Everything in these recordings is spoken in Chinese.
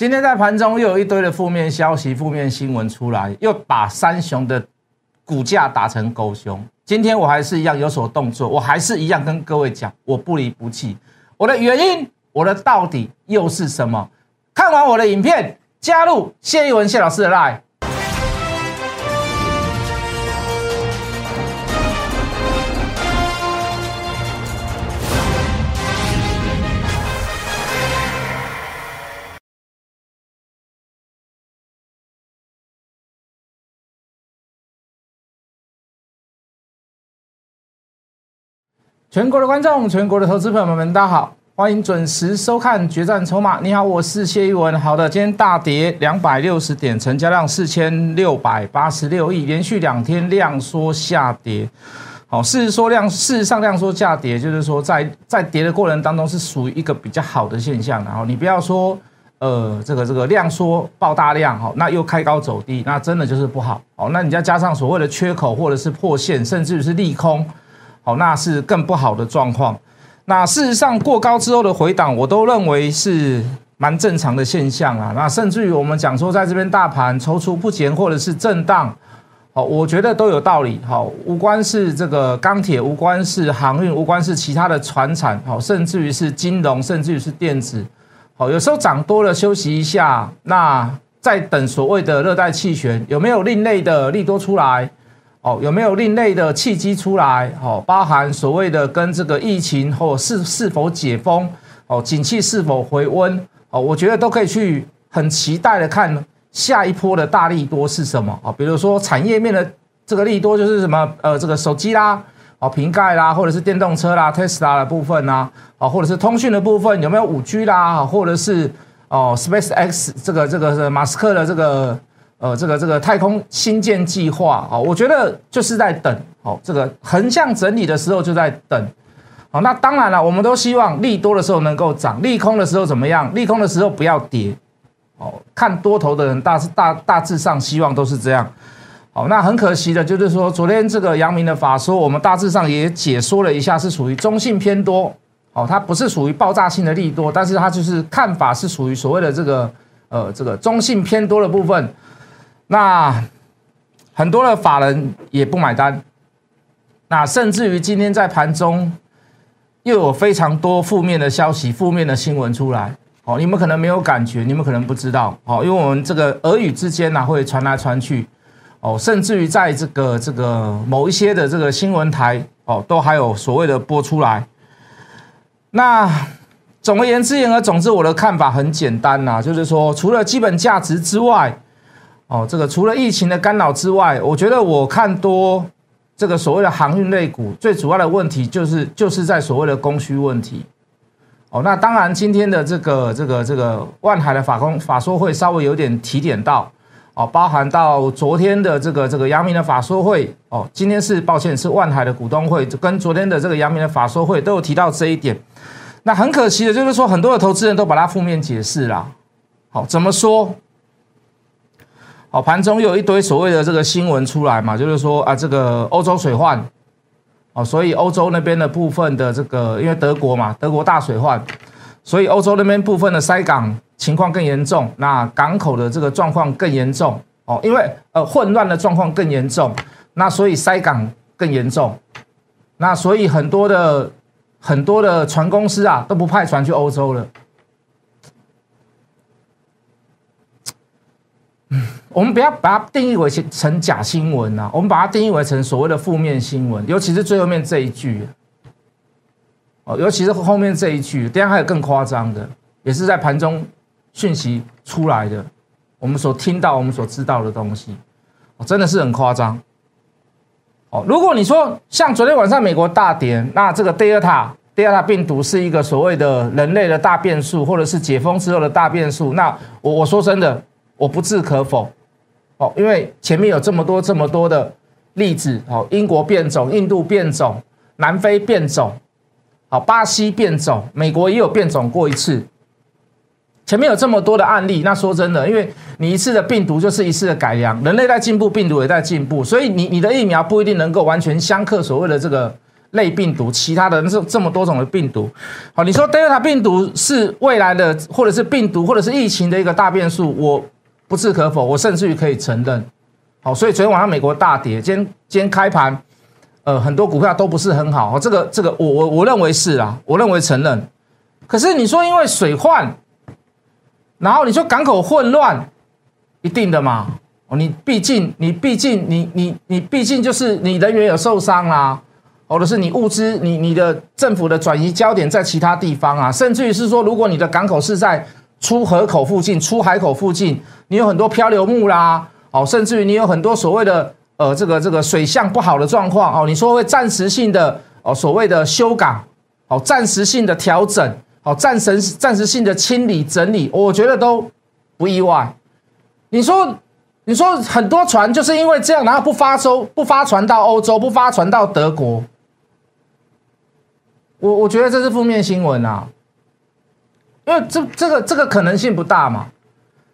今天在盘中又有一堆的负面消息、负面新闻出来，又把三雄的股价打成狗熊。今天我还是一样有所动作，我还是一样跟各位讲，我不离不弃。我的原因，我的到底又是什么？看完我的影片，加入谢一文谢老师的 line。全国的观众，全国的投资朋友们，大家好，欢迎准时收看《决战筹码》。你好，我是谢一文。好的，今天大跌两百六十点，成交量四千六百八十六亿，连续两天量缩下跌。好，事实说量，事实上量缩下跌，就是说在在跌的过程当中是属于一个比较好的现象。然后你不要说，呃，这个这个量缩爆大量，哈，那又开高走低，那真的就是不好。好，那你再加上所谓的缺口或者是破线，甚至于是利空。那是更不好的状况。那事实上，过高之后的回档，我都认为是蛮正常的现象啊。那甚至于我们讲说，在这边大盘踌躇不前，或者是震荡，好，我觉得都有道理。好，无关是这个钢铁，无关是航运，无关是其他的船产，好，甚至于是金融，甚至于是电子，好，有时候涨多了休息一下，那在等所谓的热带气旋有没有另类的利多出来？哦，有没有另类的契机出来？哦，包含所谓的跟这个疫情或是是否解封，哦，景气是否回温？哦，我觉得都可以去很期待的看下一波的大利多是什么？哦，比如说产业面的这个利多就是什么？呃，这个手机啦，哦，瓶盖啦，或者是电动车啦，Tesla 的部分呐，哦，或者是通讯的部分有没有五 G 啦？或者是哦，Space X 这个这个是马斯克的这个。呃，这个这个太空新建计划啊，我觉得就是在等，好，这个横向整理的时候就在等，好，那当然了，我们都希望利多的时候能够涨，利空的时候怎么样？利空的时候不要跌，哦，看多头的人大致大大致上希望都是这样，好，那很可惜的就是说，昨天这个阳明的法说，我们大致上也解说了一下，是属于中性偏多，哦，它不是属于爆炸性的利多，但是它就是看法是属于所谓的这个呃这个中性偏多的部分。那很多的法人也不买单，那甚至于今天在盘中又有非常多负面的消息、负面的新闻出来。哦，你们可能没有感觉，你们可能不知道。哦，因为我们这个耳语之间呢会传来传去。哦，甚至于在这个这个某一些的这个新闻台，哦，都还有所谓的播出来。那总而言之言而总之，我的看法很简单呐，就是说，除了基本价值之外。哦，这个除了疫情的干扰之外，我觉得我看多这个所谓的航运类股，最主要的问题就是就是在所谓的供需问题。哦，那当然今天的这个这个这个万海的法工法说会稍微有点提点到，哦，包含到昨天的这个这个阳明的法说会，哦，今天是抱歉是万海的股东会，跟昨天的这个阳明的法说会都有提到这一点。那很可惜的就是说，很多的投资人都把它负面解释了。好，怎么说？好，盘中有一堆所谓的这个新闻出来嘛，就是说啊，这个欧洲水患，哦，所以欧洲那边的部分的这个，因为德国嘛，德国大水患，所以欧洲那边部分的塞港情况更严重，那港口的这个状况更严重，哦，因为呃混乱的状况更严重，那所以塞港更严重，那所以很多的很多的船公司啊都不派船去欧洲了。我们不要把它定义为成假新闻啊，我们把它定义为成所谓的负面新闻，尤其是最后面这一句，哦，尤其是后面这一句，等下还有更夸张的，也是在盘中讯息出来的，我们所听到、我们所知道的东西，哦，真的是很夸张。哦，如果你说像昨天晚上美国大跌，那这个 Delta Delta 病毒是一个所谓的人类的大变数，或者是解封之后的大变数，那我我说真的，我不置可否。哦，因为前面有这么多这么多的例子，哦，英国变种、印度变种、南非变种，好，巴西变种，美国也有变种过一次。前面有这么多的案例，那说真的，因为你一次的病毒就是一次的改良，人类在进步，病毒也在进步，所以你你的疫苗不一定能够完全相克所谓的这个类病毒，其他的那是这么多种的病毒。好，你说 Delta 病毒是未来的，或者是病毒，或者是疫情的一个大变数，我不置可否，我甚至于可以承认。好，所以昨天晚上美国大跌，今天今天开盘，呃，很多股票都不是很好。这个这个，我我我认为是啊，我认为承认。可是你说因为水患，然后你说港口混乱，一定的嘛？哦，你毕竟你毕竟你你你毕竟就是你人员有受伤啦，或者是你物资你你的政府的转移焦点在其他地方啊，甚至于是说，如果你的港口是在出河口附近、出海口附近，你有很多漂流木啦，哦，甚至于你有很多所谓的呃这个这个水象不好的状况哦，你说会暂时性的哦所谓的修港，哦暂时性的调整。哦，暂时暂时性的清理整理，我觉得都不意外。你说，你说很多船就是因为这样，然后不发舟，不发船到欧洲，不发船到德国。我我觉得这是负面新闻啊，因为这这个这个可能性不大嘛。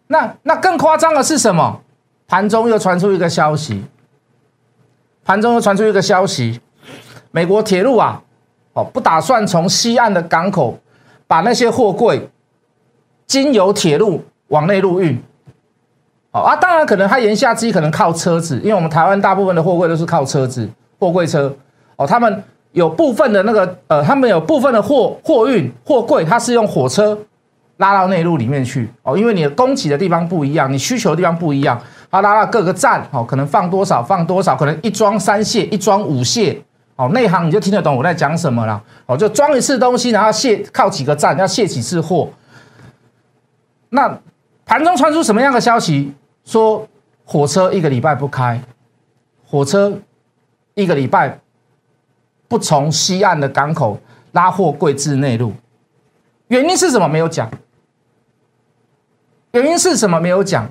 那那更夸张的是什么？盘中又传出一个消息，盘中又传出一个消息，美国铁路啊，哦，不打算从西岸的港口。把那些货柜经由铁路往内陆运，好啊，当然可能他言下之意可能靠车子，因为我们台湾大部分的货柜都是靠车子，货柜车哦，他们有部分的那个呃，他们有部分的货货运货柜，它是用火车拉到内陆里面去哦，因为你的供给的地方不一样，你需求的地方不一样，它拉到各个站哦，可能放多少放多少，可能一装三卸，一装五卸。哦，内行你就听得懂我在讲什么了。哦，就装一次东西，然后卸靠几个站，要卸几次货。那盘中传出什么样的消息？说火车一个礼拜不开，火车一个礼拜不从西岸的港口拉货柜至内陆，原因是什么？没有讲。原因是什么？没有讲。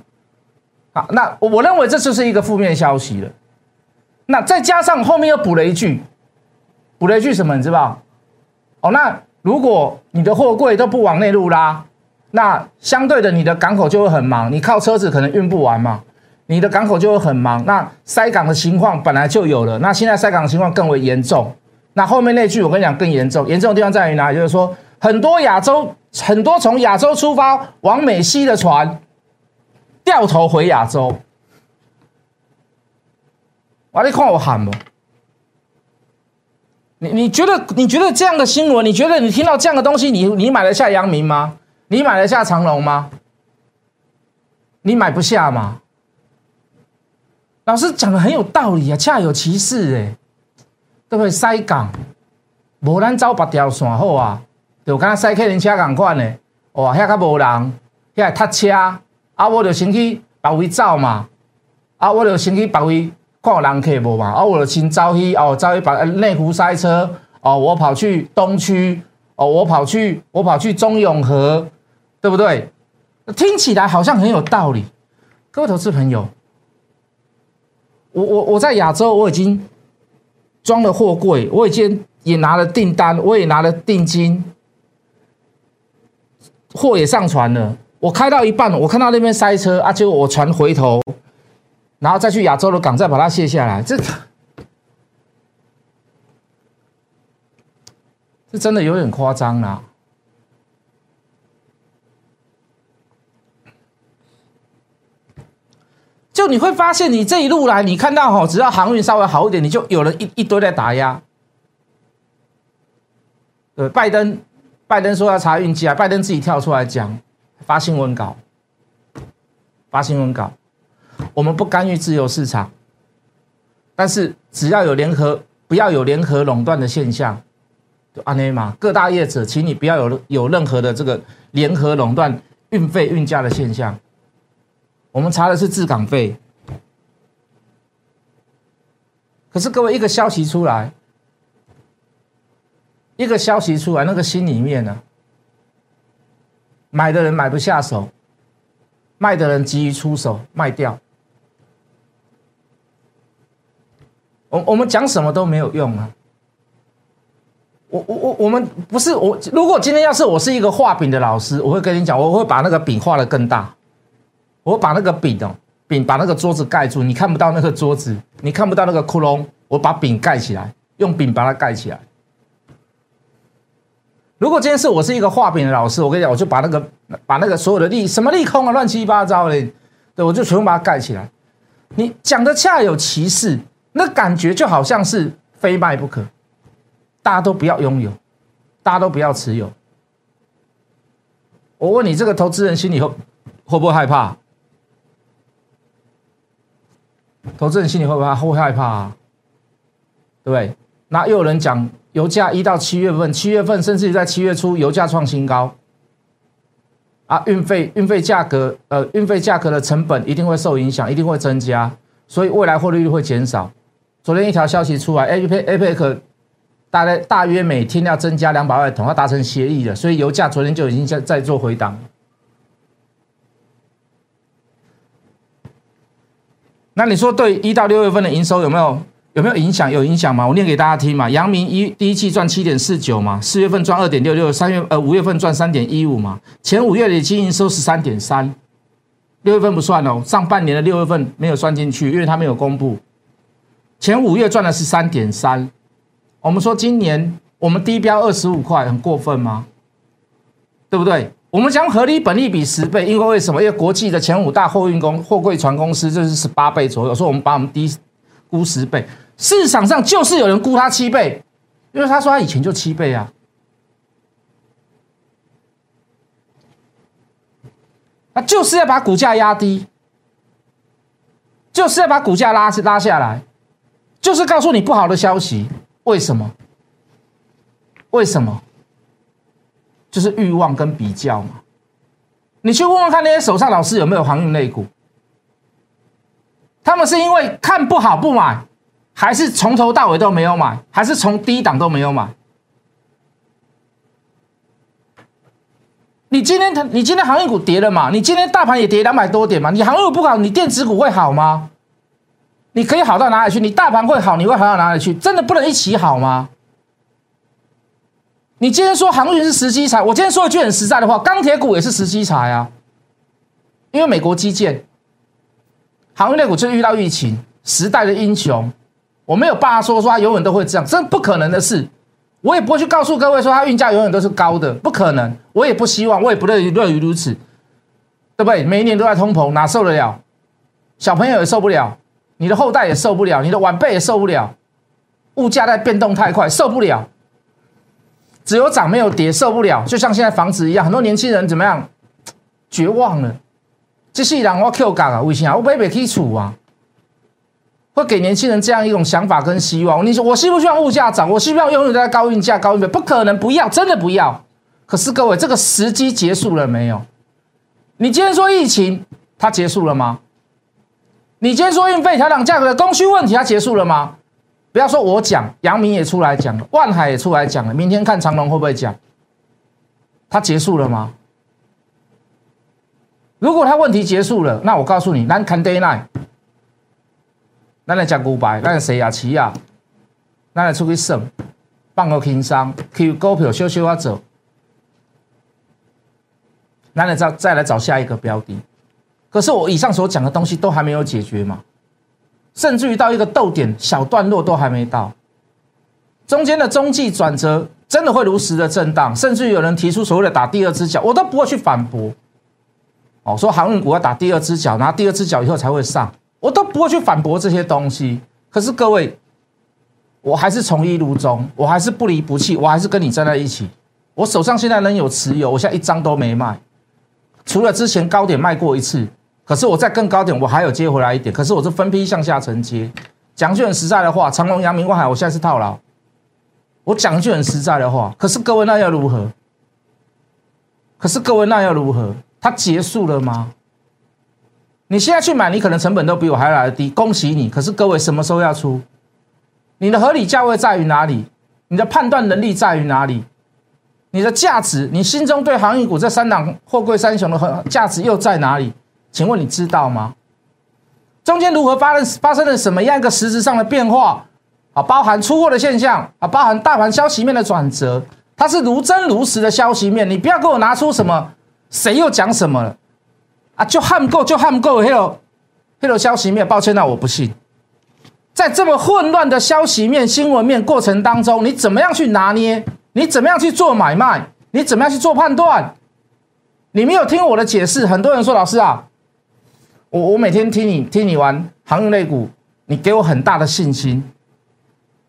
好，那我认为这就是一个负面消息了。那再加上后面又补了一句。补了一句什么？你知道？哦，那如果你的货柜都不往内陆拉，那相对的你的港口就会很忙，你靠车子可能运不完嘛，你的港口就会很忙。那塞港的情况本来就有了，那现在塞港的情况更为严重。那后面那句我跟你讲更严重，严重的地方在于哪里？就是说很多亚洲很多从亚洲出发往美西的船掉头回亚洲。我你看我喊不？你你觉得你觉得这样的新闻，你觉得你听到这样的东西，你你买得下阳明吗？你买得下长隆吗？你买不下吗？老师讲的很有道理啊，恰有其事哎，对不对？塞港，无咱走别条线好啊，就敢塞客人车共款的，哇，遐较无人，遐塞车，啊，我就先去别位走嘛，啊，我就先去别位。看人客无嘛？啊，我就先走去哦，走去把内湖塞车哦，我跑去东区哦，我跑去我跑去中永和，对不对？听起来好像很有道理。各位投资朋友，我我我在亚洲我已经装了货柜，我已经也拿了订单，我也拿了定金，货也上船了。我开到一半，我看到那边塞车啊，结果我船回头。然后再去亚洲的港，再把它卸下来，这这真的有点夸张啦。就你会发现，你这一路来，你看到哈，只要航运稍微好一点，你就有人一一堆在打压。对，拜登，拜登说要查运机啊，拜登自己跳出来讲，发新闻稿，发新闻稿。我们不干预自由市场，但是只要有联合，不要有联合垄断的现象，就安内嘛。各大业者，请你不要有有任何的这个联合垄断运费运价的现象。我们查的是滞港费，可是各位一个消息出来，一个消息出来，那个心里面呢，买的人买不下手，卖的人急于出手卖掉。我我们讲什么都没有用啊！我我我我们不是我，如果今天要是我是一个画饼的老师，我会跟你讲，我会把那个饼画的更大，我把那个饼哦饼把那个桌子盖住，你看不到那个桌子，你看不到那个窟窿，我把饼盖起来，用饼把它盖起来。如果今天是我是一个画饼的老师，我跟你讲，我就把那个把那个所有的利什么利空啊，乱七八糟的，对我就全部把它盖起来。你讲的恰有其事，那感觉就好像是非卖不可，大家都不要拥有，大家都不要持有。我问你，这个投资人心里会会不会害怕？投资人心里会不会会害怕啊？对不对？那又有人讲。油价一到七月份，七月份甚至于在七月初，油价创新高，啊，运费运费价格，呃，运费价格的成本一定会受影响，一定会增加，所以未来获利率会减少。昨天一条消息出来，A P A P E 大概大约每天要增加两百万桶，要达成协议的，所以油价昨天就已经在在做回档。那你说对一到六月份的营收有没有？有没有影响？有影响吗？我念给大家听嘛。阳明一第一季赚七点四九嘛，四月份赚二点六六，三月呃五月份赚三点一五嘛。前五月的经营收十三点三，六月份不算哦，上半年的六月份没有算进去，因为它没有公布。前五月赚的是三点三，我们说今年我们低标二十五块，很过分吗？对不对？我们将合理本利比十倍，因为为什么？因为国际的前五大货运公货柜船公司就是十八倍左右，所以我们把我们低估十倍。市场上就是有人估它七倍，因为他说他以前就七倍啊，那就是要把股价压低，就是要把股价拉拉下来，就是告诉你不好的消息。为什么？为什么？就是欲望跟比较嘛。你去问问看那些手上老师有没有航运类股，他们是因为看不好不买。还是从头到尾都没有买，还是从低档都没有买？你今天你今天航运股跌了嘛？你今天大盘也跌两百多点嘛？你航运不好，你电子股会好吗？你可以好到哪里去？你大盘会好，你会好到哪里去？真的不能一起好吗？你今天说航运是时机财，我今天说一句很实在的话，钢铁股也是时机财啊，因为美国基建，航运类股就遇到疫情，时代的英雄。我没有办法说说它永远都会这样，这不可能的事。我也不会去告诉各位说它运价永远都是高的，不可能。我也不希望，我也不乐于乐于如此，对不对？每一年都在通膨，哪受得了？小朋友也受不了，你的后代也受不了，你的晚辈也受不了。物价在变动太快，受不了。只有涨没有跌，受不了。就像现在房子一样，很多年轻人怎么样？绝望了。这是让我 Q 港啊？为啥？我被被剔除啊？会给年轻人这样一种想法跟希望。你说我希不希望物价涨？我希不希望永远在高运价、高运费？不可能，不要，真的不要。可是各位，这个时机结束了没有？你今天说疫情，它结束了吗？你今天说运费调整价格的供需问题，它结束了吗？不要说我讲，杨明也出来讲了，万海也出来讲了，明天看长隆会不会讲？他结束了吗？如果他问题结束了，那我告诉你，咱看 day night。那来讲股牌，咱来洗牙齿啊，咱来出去省，放个轻松，去股票休休啊走，那来再再来找下一个标的。可是我以上所讲的东西都还没有解决嘛，甚至于到一个逗点小段落都还没到，中间的中继转折真的会如实的震荡，甚至于有人提出所谓的打第二只脚，我都不会去反驳。哦，说航运股要打第二只脚，拿第二只脚以后才会上。我都不会去反驳这些东西，可是各位，我还是从一如中，我还是不离不弃，我还是跟你站在一起。我手上现在能有持有，我现在一张都没卖，除了之前高点卖过一次，可是我在更高点我还有接回来一点，可是我是分批向下承接。讲句很实在的话，长隆、阳明、万海，我现在是套牢。我讲句很实在的话，可是各位那要如何？可是各位那要如何？它结束了吗？你现在去买，你可能成本都比我还来的低，恭喜你。可是各位什么时候要出？你的合理价位在于哪里？你的判断能力在于哪里？你的价值，你心中对航运股这三档货柜三雄的价值又在哪里？请问你知道吗？中间如何发生发生了什么样一个实质上的变化？啊，包含出货的现象啊，包含大盘消息面的转折，它是如真如实的消息面。你不要给我拿出什么谁又讲什么了。啊，就喊够，就喊够，迄个，迄个消息面，抱歉，那我不信。在这么混乱的消息面、新闻面过程当中，你怎么样去拿捏？你怎么样去做买卖？你怎么样去做判断？你没有听我的解释，很多人说老师啊，我我每天听你听你玩航运类股，你给我很大的信心。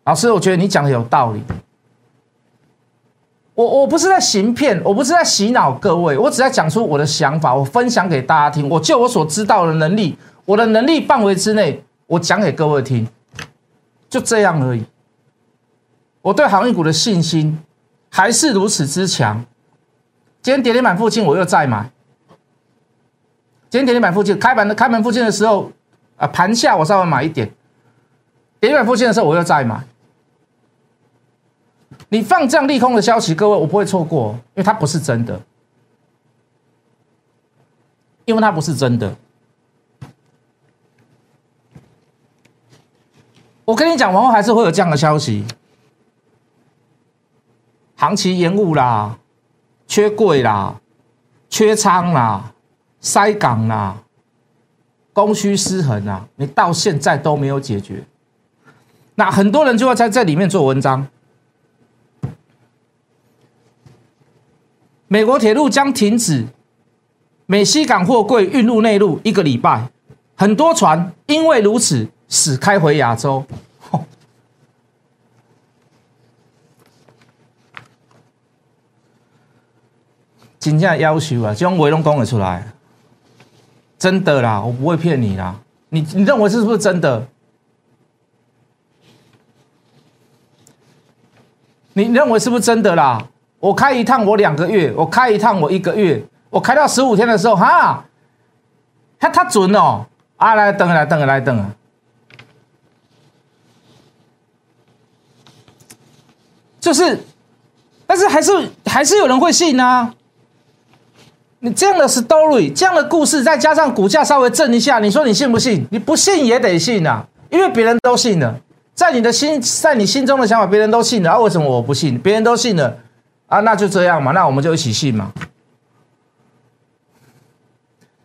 老师，我觉得你讲的有道理。我我不是在行骗，我不是在洗脑各位，我只在讲出我的想法，我分享给大家听。我就我所知道的能力，我的能力范围之内，我讲给各位听，就这样而已。我对航运股的信心还是如此之强。今天跌停板附近我又再买，今天跌停板附近开盘的开门附近的时候，啊盘下我稍微买一点，跌停板附近的时候我又再买。你放这样利空的消息，各位我不会错过，因为它不是真的，因为它不是真的。我跟你讲，往后还是会有这样的消息，行情延误啦，缺柜啦，缺仓啦，塞港啦，供需失衡啊，你到现在都没有解决，那很多人就会在这里面做文章。美国铁路将停止美西港货柜运入内陆一个礼拜，很多船因为如此驶开回亚洲。真正要求啊，这种话拢讲得出来，真的啦，我不会骗你啦。你你认为是不是真的？你认为是不是真的啦？我开一趟，我两个月；我开一趟，我一个月；我开到十五天的时候，哈，他他准哦！啊，来等来等来等啊！就是，但是还是还是有人会信啊！你这样的 story，这样的故事，再加上股价稍微震一下，你说你信不信？你不信也得信啊，因为别人都信了，在你的心，在你心中的想法，别人都信了，啊，为什么我不信？别人都信了。啊，那就这样嘛，那我们就一起信嘛。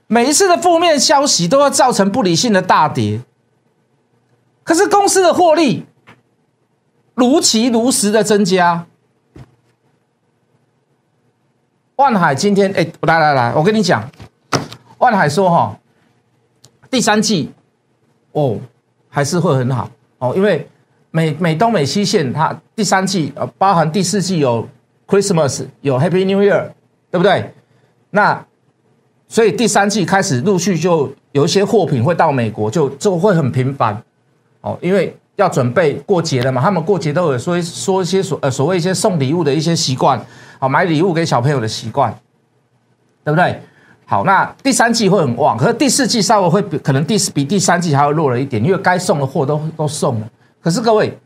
每一次的负面消息都要造成不理性的大跌，可是公司的获利如期如实的增加。万海今天，哎，来来来，我跟你讲，万海说哈，第三季哦还是会很好哦，因为美美东美西线它第三季呃包含第四季有。Christmas 有 Happy New Year，对不对？那所以第三季开始陆续就有一些货品会到美国，就就会很频繁哦，因为要准备过节了嘛。他们过节都有说说一些所呃所谓一些送礼物的一些习惯，好买礼物给小朋友的习惯，对不对？好，那第三季会很旺，可是第四季稍微会比可能第四比第三季还要弱了一点，因为该送的货都都送了。可是各位，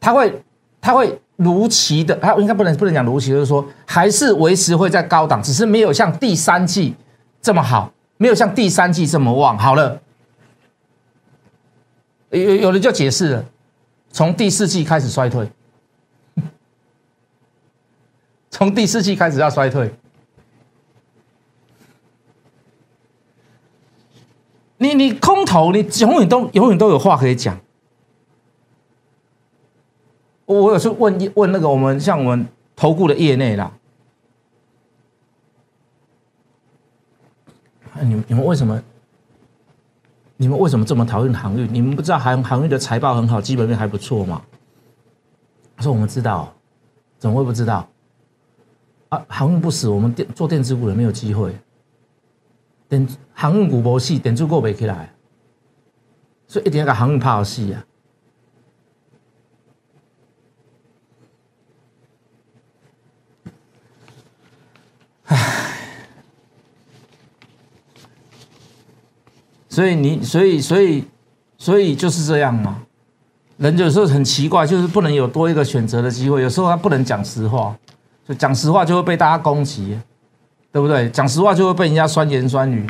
他会他会。如期的，它应该不能不能讲如期，就是说还是维持会在高档，只是没有像第三季这么好，没有像第三季这么旺。好了，有有人就解释了，从第四季开始衰退，从第四季开始要衰退。你你空头，你永远都永远都有话可以讲。我有时问问那个我们像我们投顾的业内啦，你们你们为什么？你们为什么这么讨厌航运？你们不知道航航运的财报很好，基本面还不错吗？他说我们知道，怎么会不知道？啊，航运不死，我们电做电子股的没有机会。电航运股不死，电子股没起来，所以一定要把航运怕死啊！所以你，所以，所以，所以就是这样嘛。人有时候很奇怪，就是不能有多一个选择的机会。有时候他不能讲实话，讲实话就会被大家攻击，对不对？讲实话就会被人家酸言酸语。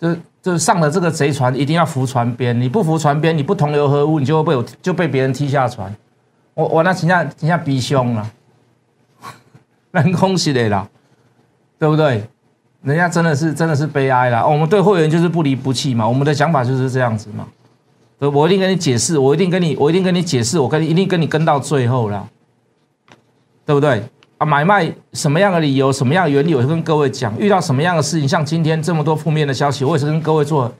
就就上了这个贼船，一定要扶船边。你不扶船边，你不同流合污，你就会被我就被别人踢下船。我我那人家人家逼凶了，很恭喜的啦，对不对？人家真的是真的是悲哀了，我们对会员就是不离不弃嘛，我们的想法就是这样子嘛，对，我一定跟你解释，我一定跟你，我一定跟你解释，我跟你一定跟你跟到最后了，对不对？啊，买卖什么样的理由，什么样的原理，我跟各位讲。遇到什么样的事情，像今天这么多负面的消息，我也是跟各位做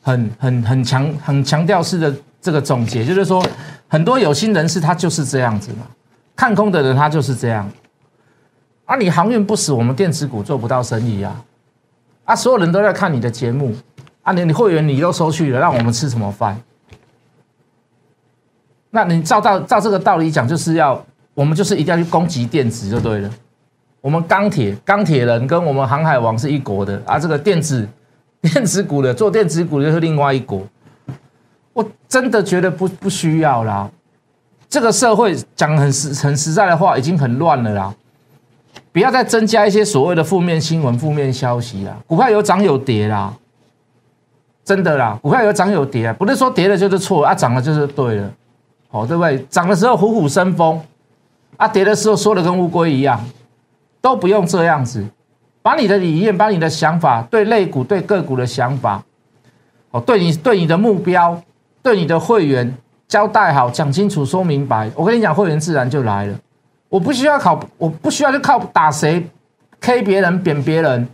很很很强很强调式的这个总结，就是说，很多有心人士他就是这样子嘛，看空的人他就是这样。啊，你航运不死，我们电子股做不到生意啊！啊，所有人都在看你的节目，啊，你你会员你都收去了，让我们吃什么饭？那你照照照这个道理讲，就是要我们就是一定要去攻击电子就对了。我们钢铁钢铁人跟我们航海王是一国的啊，这个电子 电子股的做电子股的是另外一国。我真的觉得不不需要啦。这个社会讲很实很实在的话，已经很乱了啦。不要再增加一些所谓的负面新闻、负面消息啦。股票有涨有跌啦，真的啦，股票有涨有跌啊，不是说跌了就是错啊，涨了就是对了。哦，对不对？涨的时候虎虎生风，啊，跌的时候说的跟乌龟一样，都不用这样子。把你的理念、把你的想法、对类股、对个股的想法，哦，对你、对你的目标、对你的会员交代好、讲清楚、说明白。我跟你讲，会员自然就来了。我不需要考，我不需要去靠打谁，K 别人、贬别人，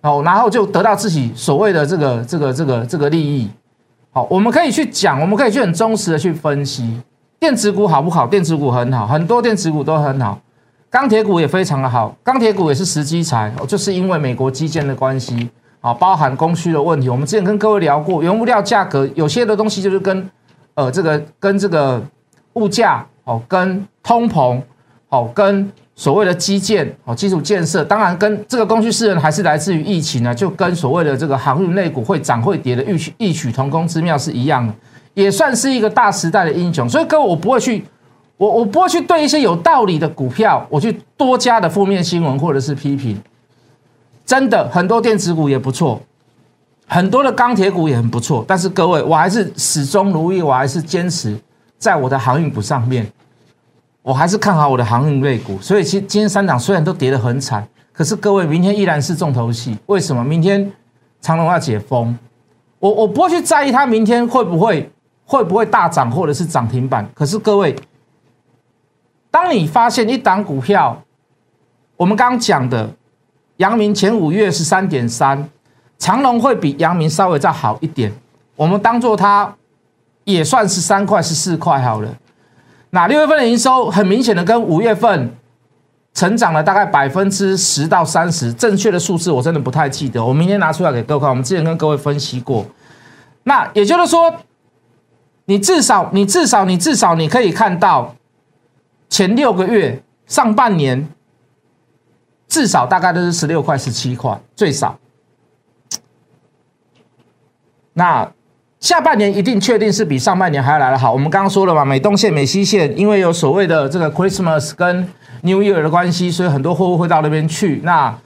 哦，然后就得到自己所谓的这个、这个、这个、这个利益。好，我们可以去讲，我们可以去很忠实的去分析。电子股好不好？电子股很好，很多电子股都很好，钢铁股也非常的好，钢铁股也是时机财，就是因为美国基建的关系啊，包含供需的问题。我们之前跟各位聊过，原物料价格有些的东西就是跟呃这个跟这个物价哦，跟通膨哦，跟所谓的基建哦，基础建设，当然跟这个供需失衡还是来自于疫情呢，就跟所谓的这个航运类股会涨会跌的异曲异曲同工之妙是一样的。也算是一个大时代的英雄，所以各位，我不会去，我我不会去对一些有道理的股票，我去多加的负面新闻或者是批评。真的，很多电子股也不错，很多的钢铁股也很不错，但是各位，我还是始终如一，我还是坚持在我的航运股上面，我还是看好我的航运类股。所以，其今天三档虽然都跌得很惨，可是各位，明天依然是重头戏。为什么？明天长隆要解封，我我不会去在意它明天会不会。会不会大涨或者是涨停板？可是各位，当你发现一档股票，我们刚刚讲的，阳明前五月是三点三，长隆会比阳明稍微再好一点，我们当做它也算是三块是四块好了。那六月份的营收很明显的跟五月份成长了大概百分之十到三十，正确的数字我真的不太记得，我明天拿出来给各位看。我们之前跟各位分析过，那也就是说。你至少，你至少，你至少，你可以看到前六个月上半年至少大概都是十六块、十七块，最少。那下半年一定确定是比上半年还要来的好。我们刚刚说了嘛，美东线、美西线，因为有所谓的这个 Christmas 跟 New Year 的关系，所以很多货物会到那边去。那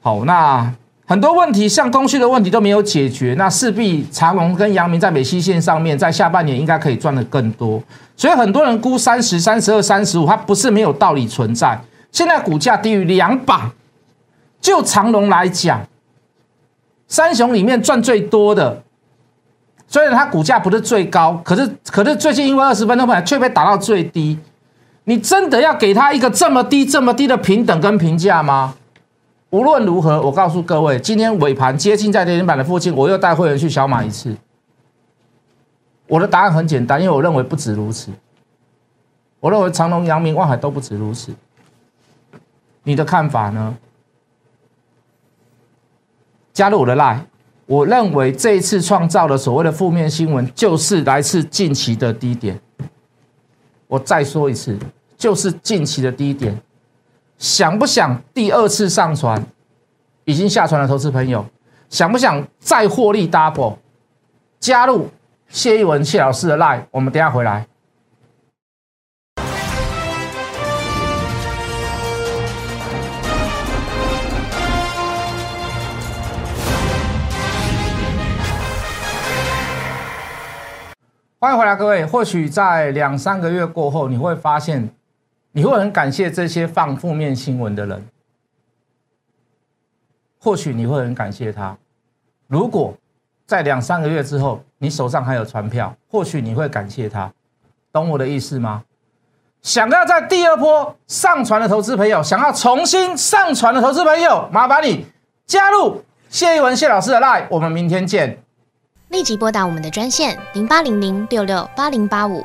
好，那。很多问题，像供需的问题都没有解决，那势必长隆跟阳明在美西线上面，在下半年应该可以赚的更多。所以很多人估三十三、十二、三十五，它不是没有道理存在。现在股价低于两百，就长隆来讲，三雄里面赚最多的，虽然它股价不是最高，可是可是最近因为二十分钟盘却被打到最低。你真的要给他一个这么低、这么低的平等跟评价吗？无论如何，我告诉各位，今天尾盘接近在跌停板的附近，我又带会员去小买一次。我的答案很简单，因为我认为不止如此。我认为长隆、阳明、望海都不止如此。你的看法呢？加入我的 line。我认为这一次创造的所谓的负面新闻，就是来自近期的低点。我再说一次，就是近期的低点。想不想第二次上传？已经下传的投资朋友，想不想再获利 double？加入谢一文谢老师的 line，我们等下回来。欢迎回来，各位。或许在两三个月过后，你会发现。你会很感谢这些放负面新闻的人，或许你会很感谢他。如果在两三个月之后，你手上还有船票，或许你会感谢他，懂我的意思吗？想要在第二波上船的投资朋友，想要重新上船的投资朋友，麻烦你加入谢一文谢老师的 line，我们明天见。立即拨打我们的专线零八零零六六八零八五